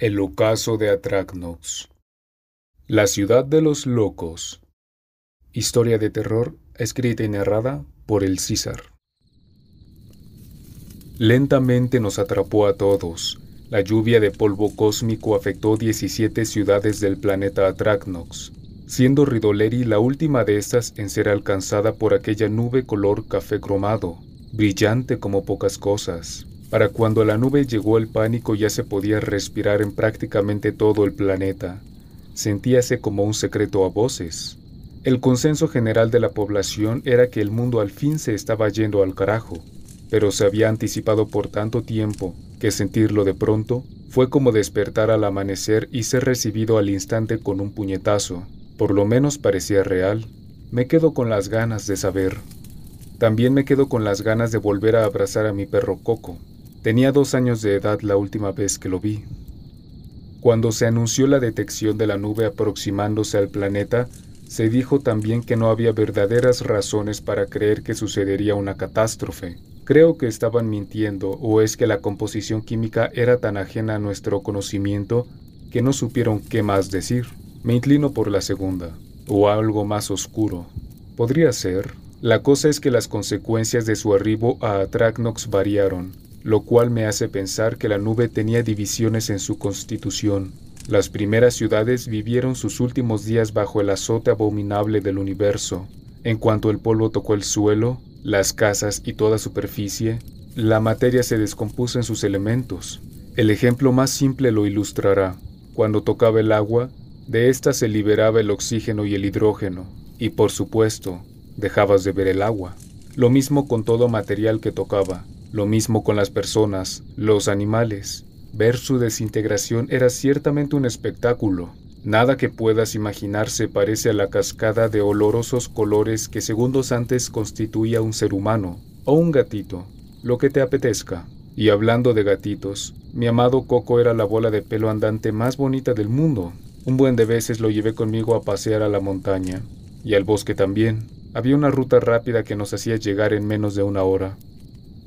El ocaso de Atracnox. La ciudad de los locos. Historia de terror escrita y narrada por el César. Lentamente nos atrapó a todos. La lluvia de polvo cósmico afectó 17 ciudades del planeta Atracnox, siendo Ridoleri la última de estas en ser alcanzada por aquella nube color café cromado, brillante como pocas cosas. Para cuando la nube llegó el pánico ya se podía respirar en prácticamente todo el planeta. Sentíase como un secreto a voces. El consenso general de la población era que el mundo al fin se estaba yendo al carajo, pero se había anticipado por tanto tiempo que sentirlo de pronto fue como despertar al amanecer y ser recibido al instante con un puñetazo. Por lo menos parecía real. Me quedo con las ganas de saber. También me quedo con las ganas de volver a abrazar a mi perro Coco, Tenía dos años de edad la última vez que lo vi. Cuando se anunció la detección de la nube aproximándose al planeta, se dijo también que no había verdaderas razones para creer que sucedería una catástrofe. Creo que estaban mintiendo o es que la composición química era tan ajena a nuestro conocimiento que no supieron qué más decir. Me inclino por la segunda, o algo más oscuro. Podría ser. La cosa es que las consecuencias de su arribo a Atracnox variaron lo cual me hace pensar que la nube tenía divisiones en su constitución. Las primeras ciudades vivieron sus últimos días bajo el azote abominable del universo. En cuanto el polvo tocó el suelo, las casas y toda superficie, la materia se descompuso en sus elementos. El ejemplo más simple lo ilustrará. Cuando tocaba el agua, de ésta se liberaba el oxígeno y el hidrógeno, y por supuesto, dejabas de ver el agua. Lo mismo con todo material que tocaba. Lo mismo con las personas, los animales. Ver su desintegración era ciertamente un espectáculo. Nada que puedas imaginar se parece a la cascada de olorosos colores que segundos antes constituía un ser humano, o un gatito, lo que te apetezca. Y hablando de gatitos, mi amado Coco era la bola de pelo andante más bonita del mundo. Un buen de veces lo llevé conmigo a pasear a la montaña, y al bosque también. Había una ruta rápida que nos hacía llegar en menos de una hora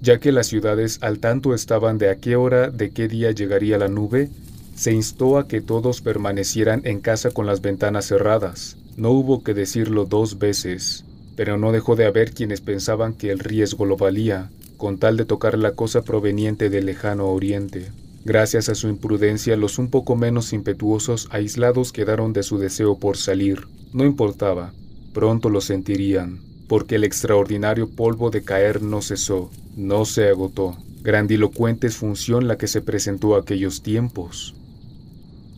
ya que las ciudades al tanto estaban de a qué hora, de qué día llegaría la nube, se instó a que todos permanecieran en casa con las ventanas cerradas. No hubo que decirlo dos veces, pero no dejó de haber quienes pensaban que el riesgo lo valía, con tal de tocar la cosa proveniente del lejano oriente. Gracias a su imprudencia, los un poco menos impetuosos aislados quedaron de su deseo por salir. No importaba, pronto lo sentirían porque el extraordinario polvo de caer no cesó, no se agotó. Grandilocuente es función la que se presentó aquellos tiempos.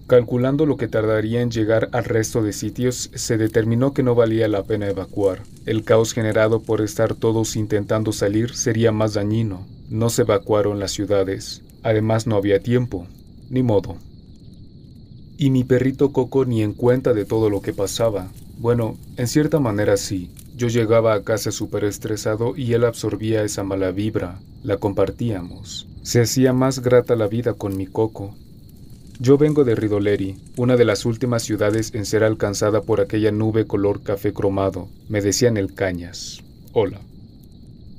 Calculando lo que tardaría en llegar al resto de sitios, se determinó que no valía la pena evacuar. El caos generado por estar todos intentando salir sería más dañino. No se evacuaron las ciudades. Además no había tiempo. Ni modo. Y mi perrito Coco ni en cuenta de todo lo que pasaba. Bueno, en cierta manera sí. Yo llegaba a casa súper estresado y él absorbía esa mala vibra, la compartíamos. Se hacía más grata la vida con mi coco. Yo vengo de Ridoleri, una de las últimas ciudades en ser alcanzada por aquella nube color café cromado. Me decían el Cañas. Hola.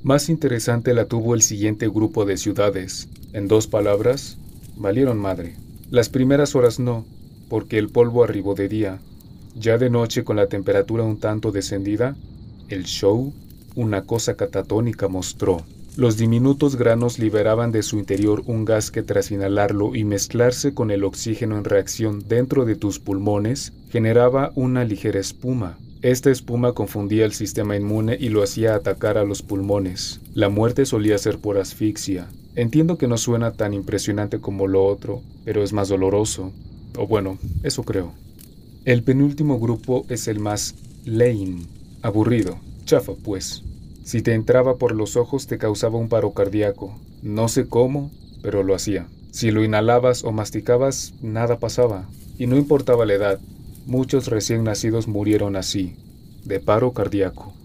Más interesante la tuvo el siguiente grupo de ciudades. En dos palabras, valieron madre. Las primeras horas no, porque el polvo arribó de día. Ya de noche, con la temperatura un tanto descendida, el show, una cosa catatónica, mostró. Los diminutos granos liberaban de su interior un gas que tras inhalarlo y mezclarse con el oxígeno en reacción dentro de tus pulmones, generaba una ligera espuma. Esta espuma confundía el sistema inmune y lo hacía atacar a los pulmones. La muerte solía ser por asfixia. Entiendo que no suena tan impresionante como lo otro, pero es más doloroso. O bueno, eso creo. El penúltimo grupo es el más lame, Aburrido, chafa pues. Si te entraba por los ojos te causaba un paro cardíaco. No sé cómo, pero lo hacía. Si lo inhalabas o masticabas, nada pasaba. Y no importaba la edad, muchos recién nacidos murieron así, de paro cardíaco.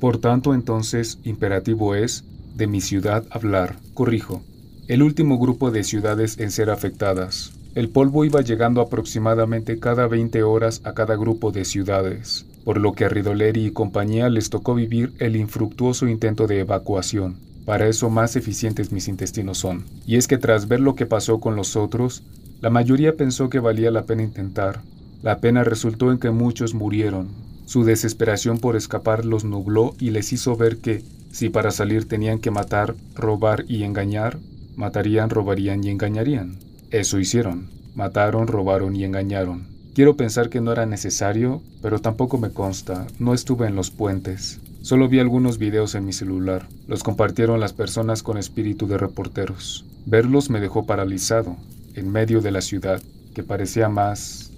Por tanto, entonces, imperativo es, de mi ciudad hablar, corrijo, el último grupo de ciudades en ser afectadas. El polvo iba llegando aproximadamente cada 20 horas a cada grupo de ciudades por lo que a Ridoleri y compañía les tocó vivir el infructuoso intento de evacuación. Para eso más eficientes mis intestinos son. Y es que tras ver lo que pasó con los otros, La mayoría pensó que valía la pena intentar. La pena resultó en que muchos murieron. Su desesperación por escapar los nubló y les hizo ver que, si para salir tenían que matar, robar y engañar, matarían, robarían y engañarían. Eso hicieron. Mataron, robaron y engañaron. Quiero pensar que no era necesario, pero tampoco me consta, no estuve en los puentes. Solo vi algunos videos en mi celular. Los compartieron las personas con espíritu de reporteros. Verlos me dejó paralizado, en medio de la ciudad, que parecía más...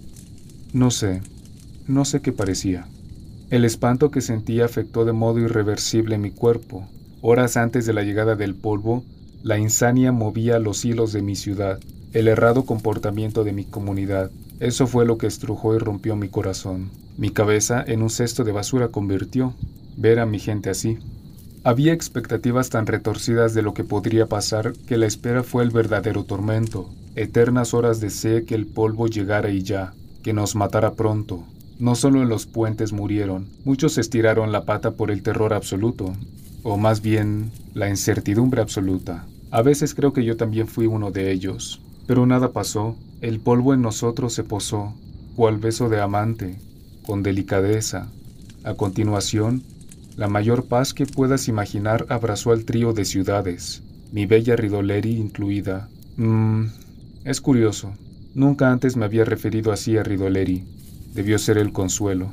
No sé, no sé qué parecía. El espanto que sentía afectó de modo irreversible mi cuerpo. Horas antes de la llegada del polvo, la insania movía los hilos de mi ciudad, el errado comportamiento de mi comunidad. Eso fue lo que estrujó y rompió mi corazón. Mi cabeza en un cesto de basura convirtió, ver a mi gente así. Había expectativas tan retorcidas de lo que podría pasar que la espera fue el verdadero tormento. Eternas horas deseé que el polvo llegara y ya, que nos matara pronto. No solo en los puentes murieron, muchos estiraron la pata por el terror absoluto, o más bien la incertidumbre absoluta. A veces creo que yo también fui uno de ellos, pero nada pasó, el polvo en nosotros se posó, cual beso de amante, con delicadeza. A continuación, la mayor paz que puedas imaginar abrazó al trío de ciudades, mi bella Ridoleri incluida. Mmm, es curioso. Nunca antes me había referido así a Ridoleri. Debió ser el consuelo.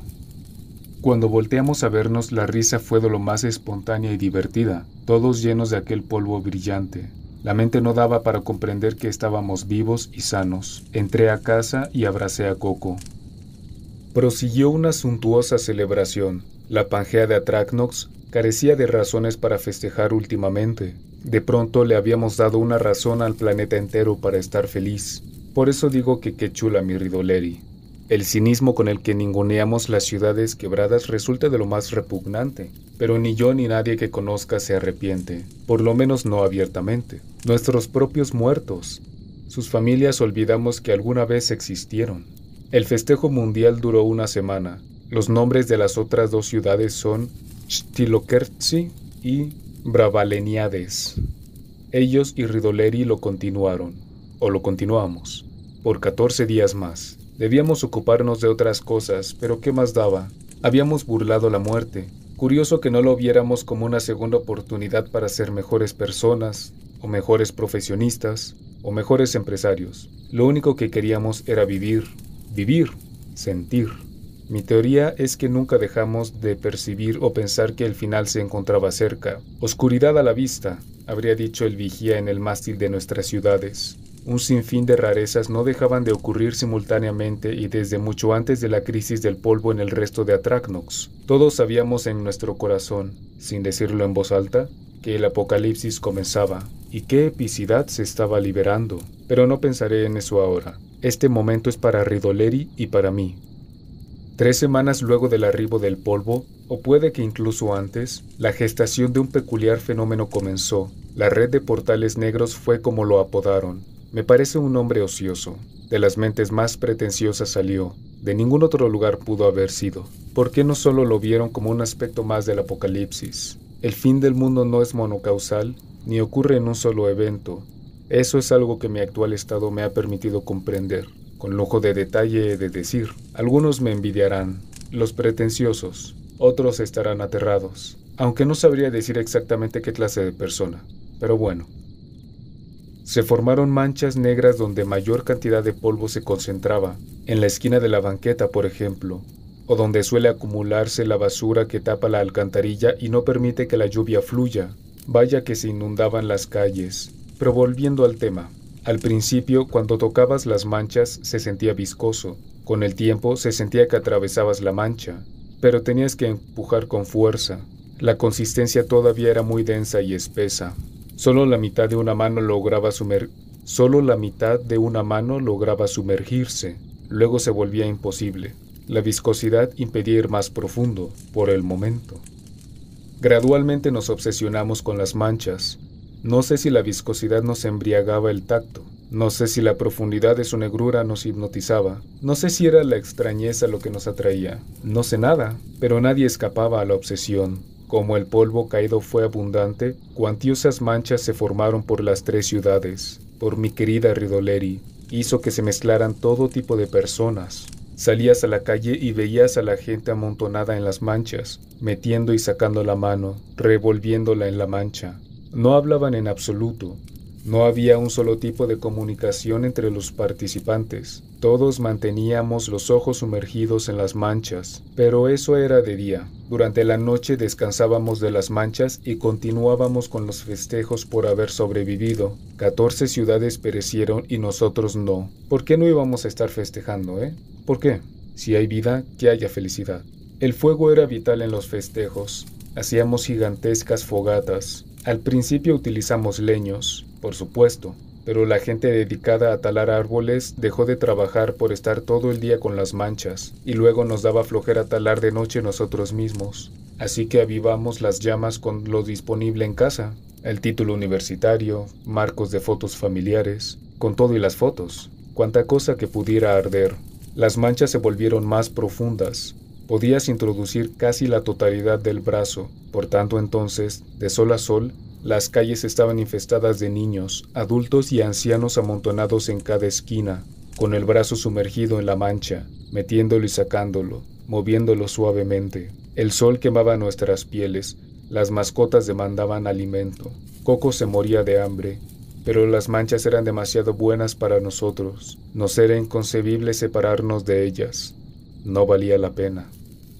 Cuando volteamos a vernos, la risa fue de lo más espontánea y divertida, todos llenos de aquel polvo brillante. La mente no daba para comprender que estábamos vivos y sanos. Entré a casa y abracé a Coco. Prosiguió una suntuosa celebración. La Pangea de Atracnox carecía de razones para festejar últimamente. De pronto le habíamos dado una razón al planeta entero para estar feliz. Por eso digo que qué chula mi Ridoleri. El cinismo con el que ninguneamos las ciudades quebradas resulta de lo más repugnante, pero ni yo ni nadie que conozca se arrepiente, por lo menos no abiertamente. Nuestros propios muertos, sus familias olvidamos que alguna vez existieron. El festejo mundial duró una semana, los nombres de las otras dos ciudades son Stilokertzi y Bravaleniades. Ellos y Ridoleri lo continuaron, o lo continuamos, por 14 días más. Debíamos ocuparnos de otras cosas, pero ¿qué más daba? Habíamos burlado la muerte. Curioso que no lo viéramos como una segunda oportunidad para ser mejores personas, o mejores profesionistas, o mejores empresarios. Lo único que queríamos era vivir, vivir, sentir. Mi teoría es que nunca dejamos de percibir o pensar que el final se encontraba cerca. Oscuridad a la vista, habría dicho el vigía en el mástil de nuestras ciudades. Un sinfín de rarezas no dejaban de ocurrir simultáneamente y desde mucho antes de la crisis del polvo en el resto de Atracnox. Todos sabíamos en nuestro corazón, sin decirlo en voz alta, que el apocalipsis comenzaba y qué epicidad se estaba liberando. Pero no pensaré en eso ahora. Este momento es para Ridoleri y para mí. Tres semanas luego del arribo del polvo, o puede que incluso antes, la gestación de un peculiar fenómeno comenzó. La red de portales negros fue como lo apodaron. Me parece un hombre ocioso. De las mentes más pretenciosas salió. De ningún otro lugar pudo haber sido. ¿Por qué no solo lo vieron como un aspecto más del apocalipsis? El fin del mundo no es monocausal, ni ocurre en un solo evento. Eso es algo que mi actual estado me ha permitido comprender con lujo de detalle de decir. Algunos me envidiarán, los pretenciosos, otros estarán aterrados, aunque no sabría decir exactamente qué clase de persona, pero bueno. Se formaron manchas negras donde mayor cantidad de polvo se concentraba, en la esquina de la banqueta, por ejemplo, o donde suele acumularse la basura que tapa la alcantarilla y no permite que la lluvia fluya. Vaya que se inundaban las calles. Pero volviendo al tema, al principio, cuando tocabas las manchas, se sentía viscoso. Con el tiempo se sentía que atravesabas la mancha, pero tenías que empujar con fuerza. La consistencia todavía era muy densa y espesa. Solo la mitad de una mano lograba sumer Solo la mitad de una mano lograba sumergirse. Luego se volvía imposible. La viscosidad impedía ir más profundo, por el momento. Gradualmente nos obsesionamos con las manchas, no sé si la viscosidad nos embriagaba el tacto, no sé si la profundidad de su negrura nos hipnotizaba, no sé si era la extrañeza lo que nos atraía, no sé nada, pero nadie escapaba a la obsesión. Como el polvo caído fue abundante, cuantiosas manchas se formaron por las tres ciudades, por mi querida Ridoleri, hizo que se mezclaran todo tipo de personas. Salías a la calle y veías a la gente amontonada en las manchas, metiendo y sacando la mano, revolviéndola en la mancha. No hablaban en absoluto, no había un solo tipo de comunicación entre los participantes. Todos manteníamos los ojos sumergidos en las manchas, pero eso era de día. Durante la noche descansábamos de las manchas y continuábamos con los festejos por haber sobrevivido. 14 ciudades perecieron y nosotros no. ¿Por qué no íbamos a estar festejando, eh? ¿Por qué? Si hay vida, que haya felicidad. El fuego era vital en los festejos. Hacíamos gigantescas fogatas. Al principio utilizamos leños, por supuesto, pero la gente dedicada a talar árboles dejó de trabajar por estar todo el día con las manchas, y luego nos daba flojera talar de noche nosotros mismos. Así que avivamos las llamas con lo disponible en casa, el título universitario, marcos de fotos familiares, con todo y las fotos, cuanta cosa que pudiera arder. Las manchas se volvieron más profundas. Podías introducir casi la totalidad del brazo, por tanto entonces, de sol a sol, las calles estaban infestadas de niños, adultos y ancianos amontonados en cada esquina, con el brazo sumergido en la mancha, metiéndolo y sacándolo, moviéndolo suavemente. El sol quemaba nuestras pieles, las mascotas demandaban alimento, Coco se moría de hambre, pero las manchas eran demasiado buenas para nosotros. Nos era inconcebible separarnos de ellas. No valía la pena.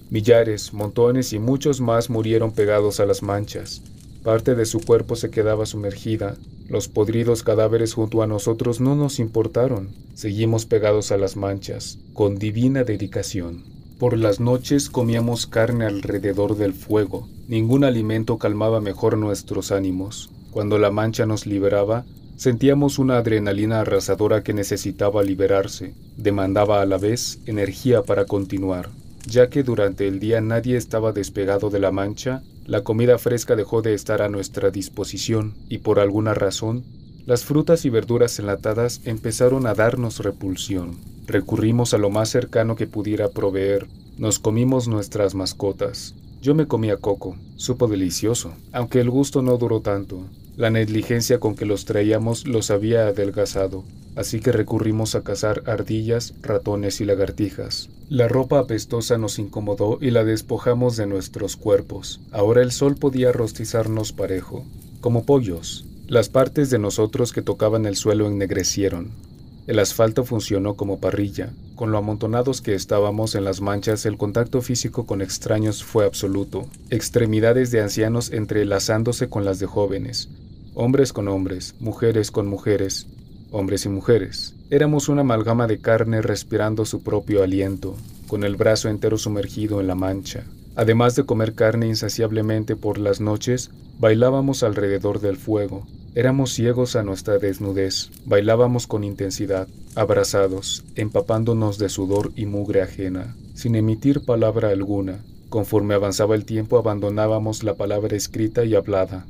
Millares, montones y muchos más murieron pegados a las manchas, Parte de su cuerpo se quedaba sumergida. Los podridos cadáveres junto a nosotros no nos importaron. Seguimos pegados a las manchas, con divina dedicación. Por las noches comíamos carne alrededor del fuego. Ningún alimento calmaba mejor nuestros ánimos. Cuando la mancha nos liberaba, sentíamos una adrenalina arrasadora que necesitaba liberarse. Demandaba a la vez energía para continuar. Ya que durante el día nadie estaba despegado de la mancha, la comida fresca dejó de estar a nuestra disposición y por alguna razón, las frutas y verduras enlatadas empezaron a darnos repulsión. Recurrimos a lo más cercano que pudiera proveer. Nos comimos nuestras mascotas. Yo me comía coco, supo delicioso, aunque el gusto no duró tanto. La negligencia con que los traíamos los había adelgazado, así que recurrimos a cazar ardillas, ratones y lagartijas. La ropa apestosa nos incomodó y la despojamos de nuestros cuerpos. Ahora el sol podía rostizarnos parejo, como pollos. Las partes de nosotros que tocaban el suelo ennegrecieron. El asfalto funcionó como parrilla. Con lo amontonados que estábamos en las manchas, el contacto físico con extraños fue absoluto. Extremidades de ancianos entrelazándose con las de jóvenes. Hombres con hombres, mujeres con mujeres, hombres y mujeres. Éramos una amalgama de carne respirando su propio aliento, con el brazo entero sumergido en la mancha. Además de comer carne insaciablemente por las noches, bailábamos alrededor del fuego. Éramos ciegos a nuestra desnudez, bailábamos con intensidad, abrazados, empapándonos de sudor y mugre ajena, sin emitir palabra alguna. Conforme avanzaba el tiempo abandonábamos la palabra escrita y hablada.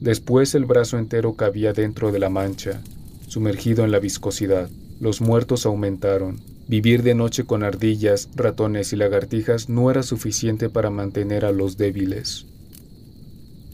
Después el brazo entero cabía dentro de la mancha, sumergido en la viscosidad. Los muertos aumentaron. Vivir de noche con ardillas, ratones y lagartijas no era suficiente para mantener a los débiles.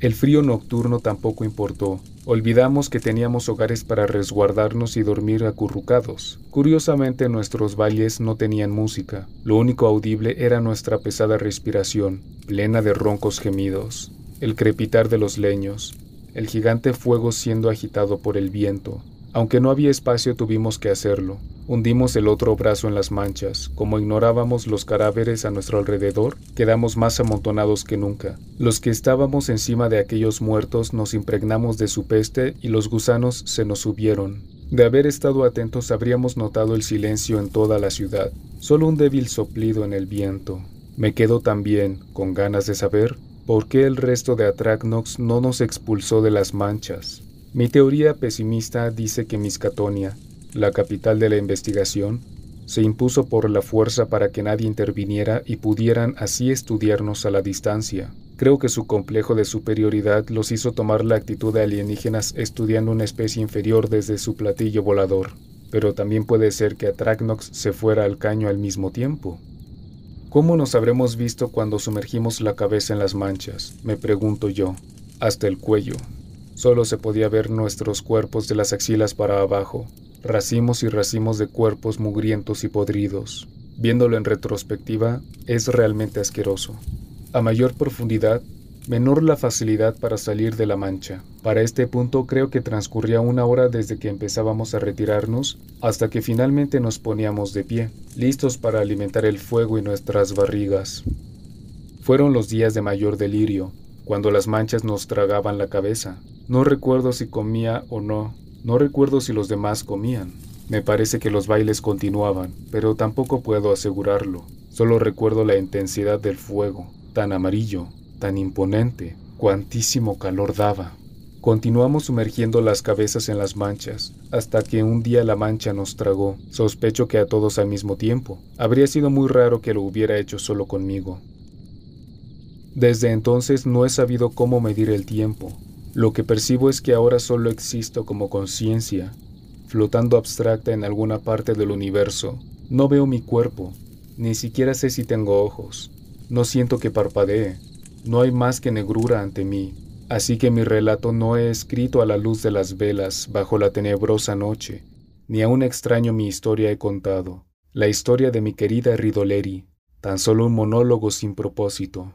El frío nocturno tampoco importó. Olvidamos que teníamos hogares para resguardarnos y dormir acurrucados. Curiosamente nuestros valles no tenían música. Lo único audible era nuestra pesada respiración, plena de roncos gemidos, el crepitar de los leños, el gigante fuego siendo agitado por el viento, aunque no había espacio tuvimos que hacerlo. Hundimos el otro brazo en las manchas. Como ignorábamos los cadáveres a nuestro alrededor, quedamos más amontonados que nunca. Los que estábamos encima de aquellos muertos nos impregnamos de su peste y los gusanos se nos subieron. De haber estado atentos habríamos notado el silencio en toda la ciudad, solo un débil soplido en el viento. Me quedo también, con ganas de saber, por qué el resto de Atracnox no nos expulsó de las manchas. Mi teoría pesimista dice que Miskatonia, la capital de la investigación, se impuso por la fuerza para que nadie interviniera y pudieran así estudiarnos a la distancia. Creo que su complejo de superioridad los hizo tomar la actitud de alienígenas estudiando una especie inferior desde su platillo volador. Pero también puede ser que Atracnox se fuera al caño al mismo tiempo. ¿Cómo nos habremos visto cuando sumergimos la cabeza en las manchas? Me pregunto yo. Hasta el cuello. Solo se podía ver nuestros cuerpos de las axilas para abajo. racimos y racimos de cuerpos mugrientos y podridos. Viéndolo en retrospectiva, es realmente asqueroso. A mayor profundidad, menor la facilidad para salir de la mancha. Para este punto creo que transcurría una hora desde que empezábamos a retirarnos hasta que finalmente nos poníamos de pie, listos para alimentar el fuego y nuestras barrigas. Fueron los días de mayor delirio, cuando las manchas nos tragaban la cabeza. No recuerdo si comía o no, no recuerdo si los demás comían. Me parece que los bailes continuaban, pero tampoco puedo asegurarlo. Solo recuerdo la intensidad del fuego, tan amarillo, tan imponente, cuantísimo calor daba. Continuamos sumergiendo las cabezas en las manchas, hasta que un día la mancha nos tragó. Sospecho que a todos al mismo tiempo. Habría sido muy raro que lo hubiera hecho solo conmigo. Desde entonces no he sabido cómo medir el tiempo. Lo que percibo es que ahora solo existo como conciencia, flotando abstracta en alguna parte del universo. No veo mi cuerpo, ni siquiera sé si tengo ojos. No siento que parpadee, no hay más que negrura ante mí, así que mi relato no he escrito a la luz de las velas bajo la tenebrosa noche, ni a un extraño mi historia he contado, la historia de mi querida Ridoleri, tan solo un monólogo sin propósito.